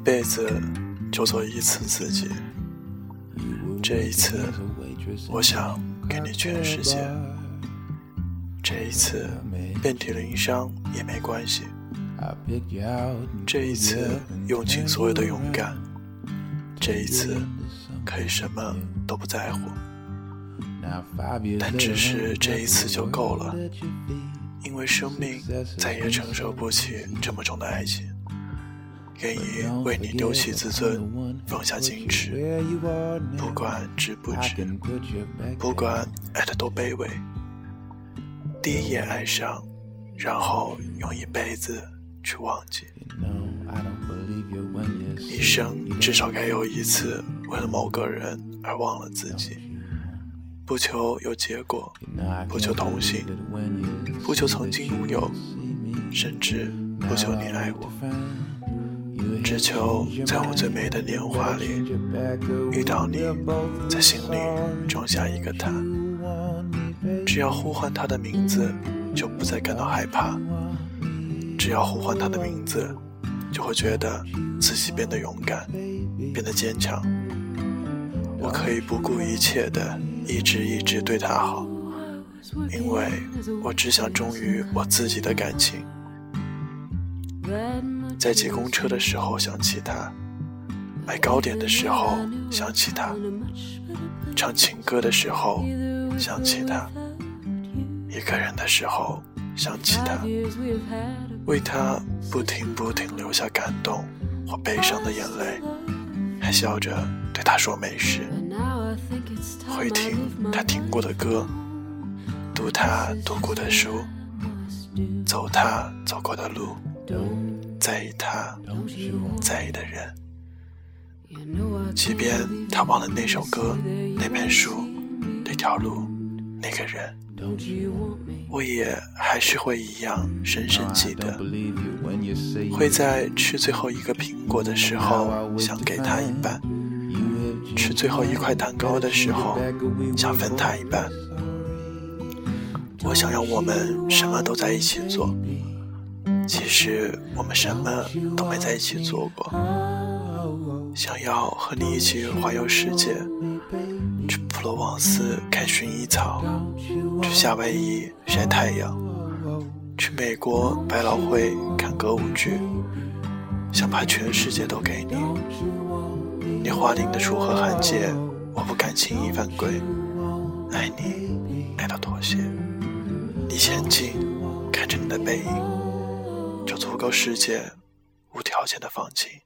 一辈子就做一次自己，这一次，我想给你全世界。这一次，遍体鳞伤也没关系。这一次，用尽所有的勇敢。这一次，可以什么都不在乎。但只是这一次就够了，因为生命再也承受不起这么重的爱情。愿意为你丢弃自尊，放下矜持，不管值不值，不管爱的多卑微。第一眼爱上，然后用一辈子去忘记。一生至少该有一次为了某个人而忘了自己。不求有结果，不求同行，不求曾经拥有，甚至不求你爱我，只求在我最美的年华里遇到你，在心里种下一个他。只要呼唤他的名字，就不再感到害怕；只要呼唤他的名字，就会觉得自己变得勇敢，变得坚强。我可以不顾一切的一直一直对他好，因为我只想忠于我自己的感情。在挤公车的时候想起他，买糕点的时候想起他，唱情歌的时候。想起他，一个人的时候想起他，为他不停不停流下感动或悲伤的眼泪，还笑着对他说没事。会听他听过的歌，读他读过的书，走他走过的路，在意他在意的人。即便他忘了那首歌，那本书。那条路，那个人，我也还是会一样深深记得。会在吃最后一个苹果的时候想给他一半，吃最后一块蛋糕的时候想分他一半。我想要我们什么都在一起做，其实我们什么都没在一起做过。想要和你一起环游世界。去普罗旺斯看薰衣草，去夏威夷晒太阳，去美国百老汇看歌舞剧，想把全世界都给你。你划定的楚河汉界，我不敢轻易犯规。爱你，爱到妥协。你前进，看着你的背影，就足够世界无条件的放弃。